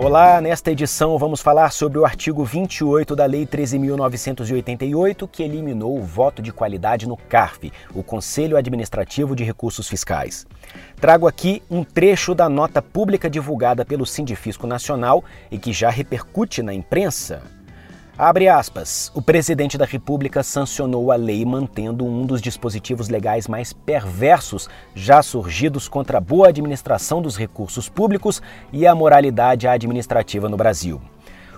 Olá, nesta edição vamos falar sobre o artigo 28 da Lei 13.988, que eliminou o voto de qualidade no CARF, o Conselho Administrativo de Recursos Fiscais. Trago aqui um trecho da nota pública divulgada pelo Sindifisco Nacional e que já repercute na imprensa. Abre aspas. O presidente da República sancionou a lei mantendo um dos dispositivos legais mais perversos já surgidos contra a boa administração dos recursos públicos e a moralidade administrativa no Brasil.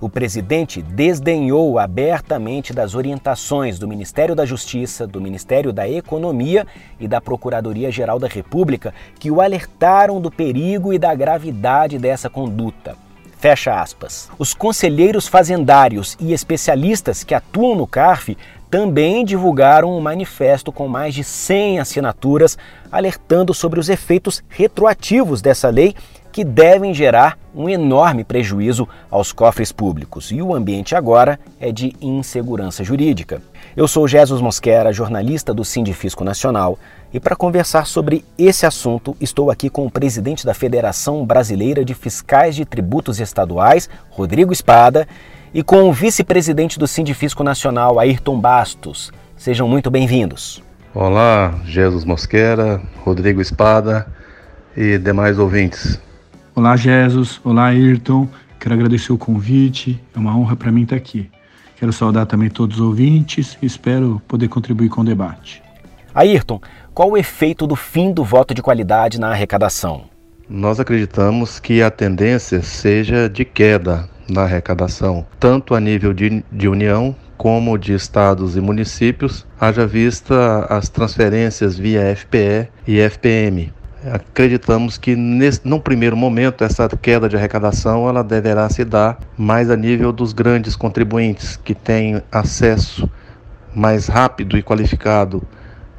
O presidente desdenhou abertamente das orientações do Ministério da Justiça, do Ministério da Economia e da Procuradoria-Geral da República, que o alertaram do perigo e da gravidade dessa conduta. Fecha aspas. Os conselheiros fazendários e especialistas que atuam no CARF também divulgaram um manifesto com mais de 100 assinaturas alertando sobre os efeitos retroativos dessa lei que devem gerar um enorme prejuízo aos cofres públicos. E o ambiente agora é de insegurança jurídica. Eu sou Jesus Mosquera, jornalista do Sindifisco Nacional, e para conversar sobre esse assunto, estou aqui com o presidente da Federação Brasileira de Fiscais de Tributos Estaduais, Rodrigo Espada, e com o vice-presidente do Sindifisco Nacional, Ayrton Bastos. Sejam muito bem-vindos. Olá, Jesus Mosquera, Rodrigo Espada e demais ouvintes. Olá, Jesus. Olá, Ayrton. Quero agradecer o convite. É uma honra para mim estar aqui. Quero saudar também todos os ouvintes e espero poder contribuir com o debate. Ayrton, qual o efeito do fim do voto de qualidade na arrecadação? Nós acreditamos que a tendência seja de queda na arrecadação, tanto a nível de, de União como de estados e municípios, haja vista as transferências via FPE e FPM. Acreditamos que nesse, num primeiro momento essa queda de arrecadação ela deverá se dar mais a nível dos grandes contribuintes que têm acesso mais rápido e qualificado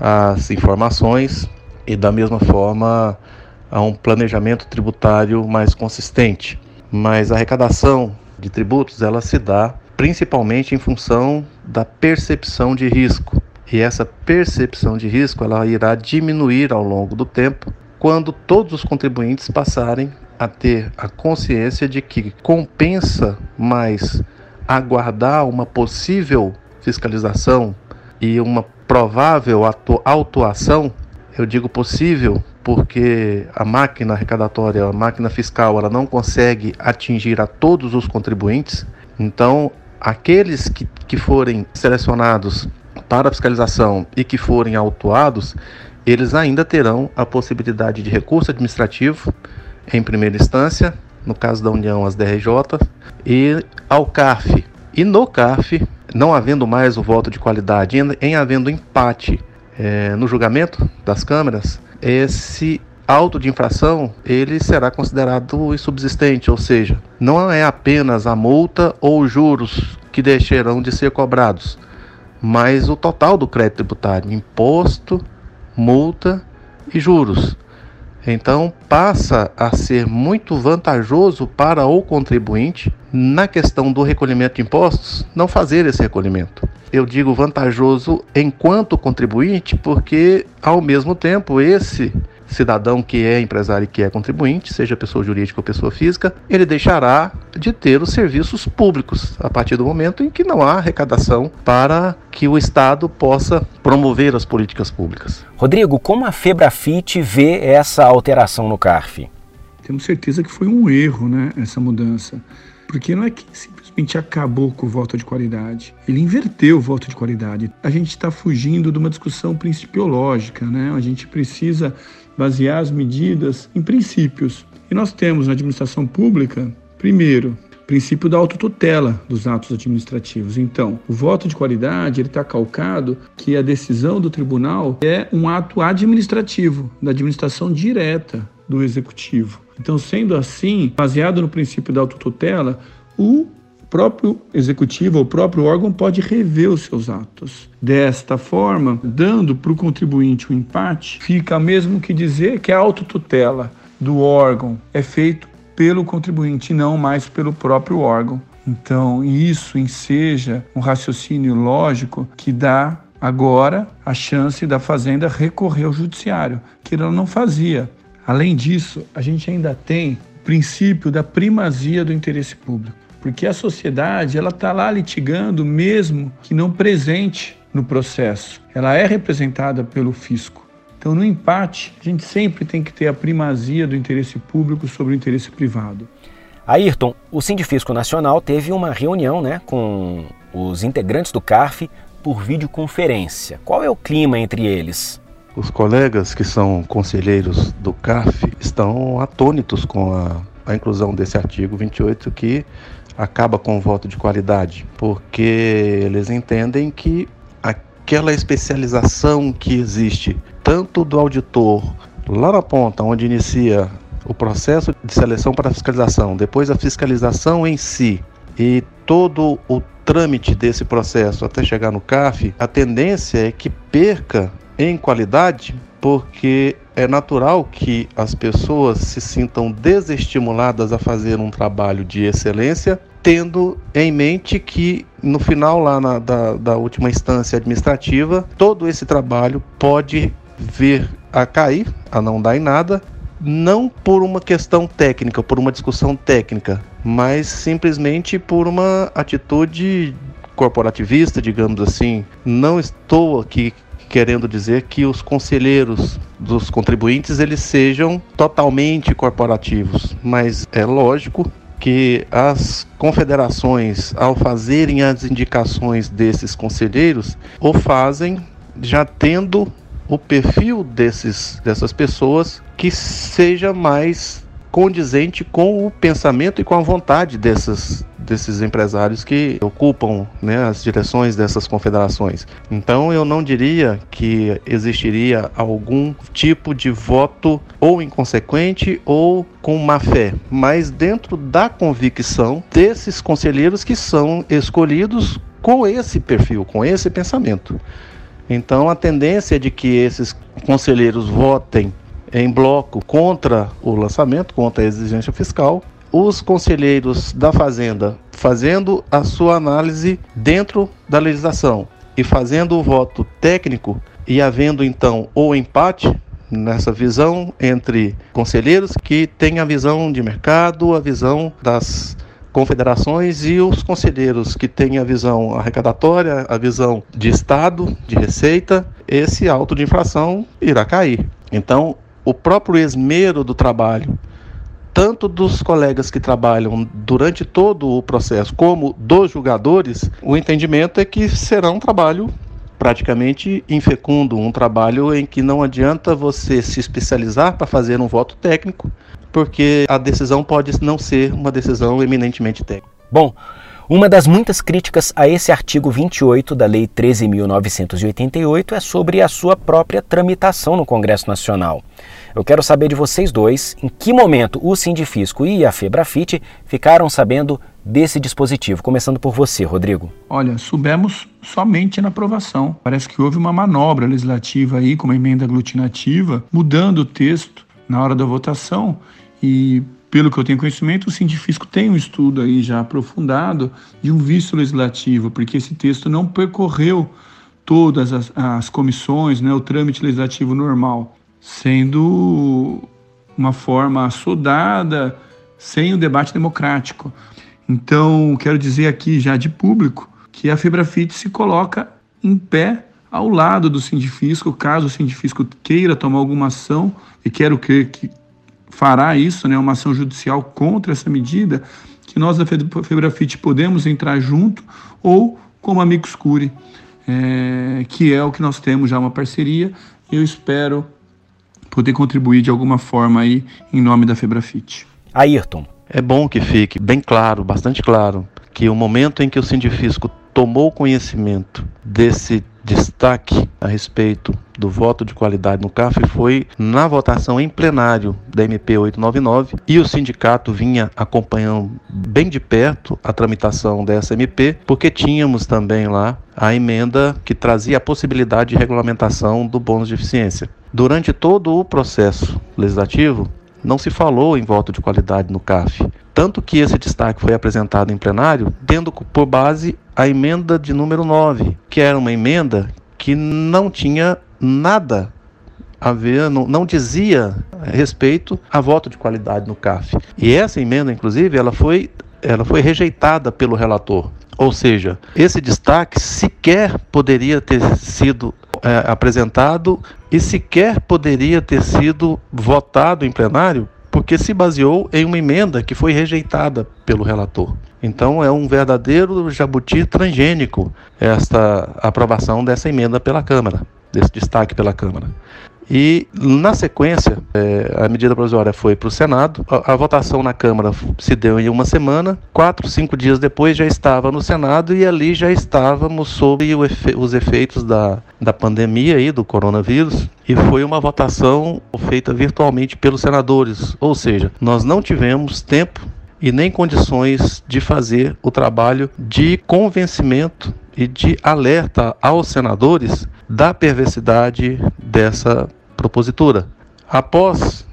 as informações e, da mesma forma, a um planejamento tributário mais consistente. Mas a arrecadação de tributos ela se dá principalmente em função da percepção de risco. E essa percepção de risco ela irá diminuir ao longo do tempo quando todos os contribuintes passarem a ter a consciência de que compensa mais aguardar uma possível fiscalização e uma provável autuação, eu digo possível porque a máquina arrecadatória, a máquina fiscal, ela não consegue atingir a todos os contribuintes. Então, aqueles que, que forem selecionados para fiscalização e que forem autuados, eles ainda terão a possibilidade de recurso administrativo em primeira instância, no caso da União, as DRJ, e ao CARF. E no CARF, não havendo mais o voto de qualidade, em havendo empate é, no julgamento das câmeras, esse auto de infração ele será considerado insubsistente, ou seja, não é apenas a multa ou os juros que deixarão de ser cobrados, mas o total do crédito tributário, imposto, multa e juros. Então passa a ser muito vantajoso para o contribuinte na questão do recolhimento de impostos não fazer esse recolhimento. Eu digo vantajoso enquanto contribuinte porque ao mesmo tempo esse cidadão que é empresário e que é contribuinte, seja pessoa jurídica ou pessoa física, ele deixará de ter os serviços públicos a partir do momento em que não há arrecadação para que o Estado possa promover as políticas públicas. Rodrigo, como a Febrafit vê essa alteração no CARF? Temos certeza que foi um erro, né, essa mudança. Porque não é que simplesmente acabou com o voto de qualidade. Ele inverteu o voto de qualidade. A gente está fugindo de uma discussão principiológica, né? A gente precisa basear as medidas em princípios. E nós temos na administração pública, primeiro, princípio da autotutela dos atos administrativos. Então, o voto de qualidade ele está calcado que a decisão do tribunal é um ato administrativo, da administração direta do executivo. Então, sendo assim, baseado no princípio da autotutela, o próprio executivo, o próprio órgão pode rever os seus atos. Desta forma, dando para o contribuinte o um empate, fica mesmo que dizer que a autotutela do órgão é feito pelo contribuinte não mais pelo próprio órgão. Então, isso enseja um raciocínio lógico que dá agora a chance da Fazenda recorrer ao judiciário, que ela não fazia. Além disso, a gente ainda tem princípio da primazia do interesse público, porque a sociedade ela está lá litigando mesmo que não presente no processo. Ela é representada pelo fisco. Então, no empate, a gente sempre tem que ter a primazia do interesse público sobre o interesse privado. Ayrton, o Sindifisco Nacional teve uma reunião né, com os integrantes do CARF por videoconferência. Qual é o clima entre eles? Os colegas que são conselheiros do CARF estão atônitos com a, a inclusão desse artigo 28 que acaba com o voto de qualidade, porque eles entendem que aquela especialização que existe tanto do auditor lá na ponta, onde inicia o processo de seleção para fiscalização, depois a fiscalização em si e todo o trâmite desse processo até chegar no CAF, a tendência é que perca em qualidade, porque é natural que as pessoas se sintam desestimuladas a fazer um trabalho de excelência, tendo em mente que no final lá na, da, da última instância administrativa, todo esse trabalho pode vir a cair, a não dar em nada, não por uma questão técnica, por uma discussão técnica, mas simplesmente por uma atitude corporativista, digamos assim. Não estou aqui querendo dizer que os conselheiros dos contribuintes eles sejam totalmente corporativos, mas é lógico que as confederações, ao fazerem as indicações desses conselheiros, o fazem já tendo o perfil desses, dessas pessoas que seja mais condizente com o pensamento e com a vontade dessas, desses empresários que ocupam né, as direções dessas confederações. Então eu não diria que existiria algum tipo de voto ou inconsequente ou com má fé, mas dentro da convicção desses conselheiros que são escolhidos com esse perfil, com esse pensamento. Então a tendência é de que esses conselheiros votem em bloco contra o lançamento, contra a exigência fiscal, os conselheiros da Fazenda fazendo a sua análise dentro da legislação e fazendo o voto técnico e havendo então o empate nessa visão entre conselheiros que têm a visão de mercado, a visão das confederações e os conselheiros que têm a visão arrecadatória, a visão de Estado, de receita, esse auto de infração irá cair. Então, o próprio esmero do trabalho, tanto dos colegas que trabalham durante todo o processo, como dos julgadores, o entendimento é que será um trabalho praticamente infecundo, um trabalho em que não adianta você se especializar para fazer um voto técnico porque a decisão pode não ser uma decisão eminentemente técnica. Bom, uma das muitas críticas a esse artigo 28 da Lei 13.988 é sobre a sua própria tramitação no Congresso Nacional. Eu quero saber de vocês dois em que momento o Sindifisco e a Febrafite ficaram sabendo desse dispositivo. Começando por você, Rodrigo. Olha, soubemos somente na aprovação. Parece que houve uma manobra legislativa aí, com uma emenda aglutinativa, mudando o texto na hora da votação e pelo que eu tenho conhecimento, o científico tem um estudo aí já aprofundado de um vício legislativo, porque esse texto não percorreu todas as, as comissões, né, o trâmite legislativo normal, sendo uma forma assodada, sem o debate democrático. Então, quero dizer aqui já de público que a Febrafite se coloca em pé ao lado do Sindifisco, caso o Sindifisco queira tomar alguma ação, e quero crer que fará isso, né, uma ação judicial contra essa medida, que nós da Febrafite podemos entrar junto ou como amigos curi, é, que é o que nós temos já uma parceria. Eu espero poder contribuir de alguma forma aí em nome da Febrafite. Ayrton. É bom que fique bem claro, bastante claro, que o momento em que o Sindifisco tomou conhecimento desse destaque a respeito do voto de qualidade no CAF foi na votação em plenário da MP 899 e o sindicato vinha acompanhando bem de perto a tramitação dessa MP, porque tínhamos também lá a emenda que trazia a possibilidade de regulamentação do bônus de eficiência. Durante todo o processo legislativo, não se falou em voto de qualidade no CAF. Tanto que esse destaque foi apresentado em plenário, tendo por base a emenda de número 9, que era uma emenda que não tinha nada haver, não, não dizia respeito a voto de qualidade no CAF. E essa emenda, inclusive, ela foi, ela foi rejeitada pelo relator. Ou seja, esse destaque sequer poderia ter sido é, apresentado e sequer poderia ter sido votado em plenário, porque se baseou em uma emenda que foi rejeitada pelo relator. Então é um verdadeiro jabuti transgênico esta aprovação dessa emenda pela Câmara, desse destaque pela Câmara. E, na sequência, é, a medida provisória foi para o Senado. A, a, votação na Câmara se deu em uma semana. Quatro, cinco dias depois já estava no Senado e ali já estávamos sob efe, os efeitos da, da pandemia e do coronavírus. E foi uma votação feita virtualmente pelos senadores. Ou seja, nós não tivemos tempo e nem condições de fazer o trabalho de convencimento e de alerta aos senadores da perversidade dessa propositura. Após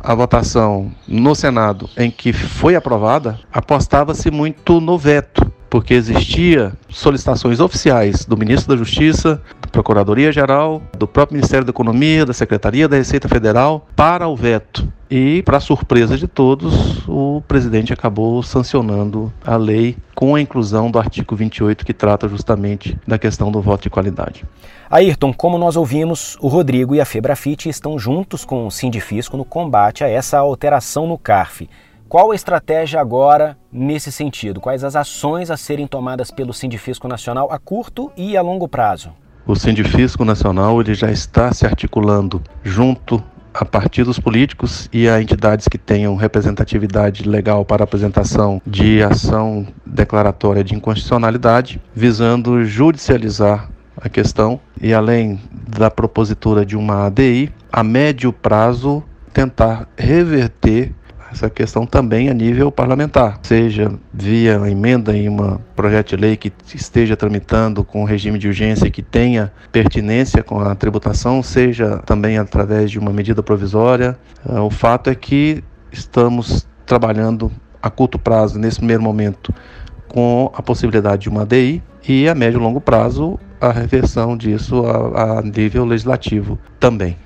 a votação no Senado em que foi aprovada, apostava-se muito no veto, porque existia solicitações oficiais do ministro da Justiça, da Procuradoria-Geral, do próprio Ministério da Economia, da Secretaria da Receita Federal para o veto. E, para surpresa de todos, o presidente acabou sancionando a lei com a inclusão do artigo 28, que trata justamente da questão do voto de qualidade. Ayrton, como nós ouvimos, o Rodrigo e a Febrafite estão juntos com o Sindifisco no combate a essa alteração no CARF. Qual a estratégia agora nesse sentido? Quais as ações a serem tomadas pelo Sindifisco Nacional a curto e a longo prazo? O Sindifisco Nacional ele já está se articulando junto a partidos políticos e a entidades que tenham representatividade legal para apresentação de ação declaratória de inconstitucionalidade, visando judicializar a questão e, além da propositura de uma ADI, a médio prazo tentar reverter essa questão também a nível parlamentar, seja via emenda em um projeto de lei que esteja tramitando com regime de urgência que tenha pertinência com a tributação, seja também através de uma medida provisória. Ah, o fato é que estamos trabalhando a curto prazo, nesse primeiro momento, com a possibilidade de uma ADI e a médio e longo prazo a reversão disso a, a nível legislativo também.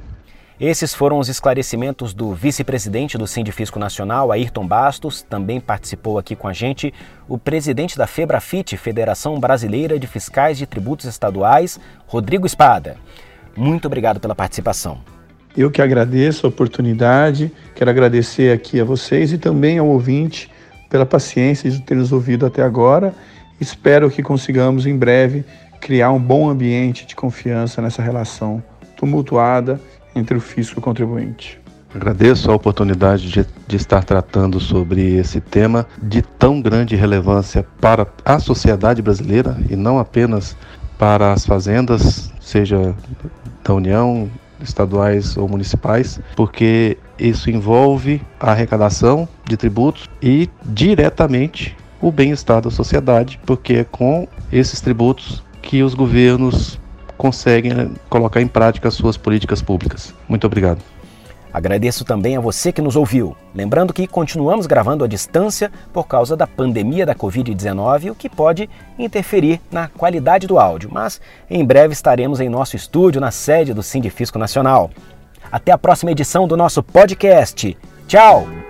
Esses foram os esclarecimentos do vice-presidente do Sindifisco Nacional, Ayrton Bastos. Também participou aqui com a gente o presidente da FEBRAFIT, Federação Brasileira de Fiscais de Tributos Estaduais, Rodrigo Espada. Muito obrigado pela participação. Eu que agradeço a oportunidade, quero agradecer aqui a vocês e também ao ouvinte pela paciência de ter nos ouvido até agora. Espero que consigamos em breve criar um bom ambiente de confiança nessa relação tumultuada entre o fisco e o contribuinte. Agradeço a oportunidade de, de, estar tratando sobre esse tema de tão grande relevância para a sociedade brasileira e não apenas para as fazendas, seja da União, estaduais ou municipais, porque isso envolve a arrecadação de tributos e diretamente o bem-estar da sociedade, porque é com esses tributos que os governos conseguem né, colocar em prática suas políticas públicas. Muito obrigado. Agradeço também a você que nos ouviu. Lembrando que continuamos gravando à distância por causa da pandemia da Covid-19, o que pode interferir na qualidade do áudio, mas em breve estaremos em nosso estúdio na sede do Sindifisco Nacional. Até a próxima edição do nosso podcast. Tchau!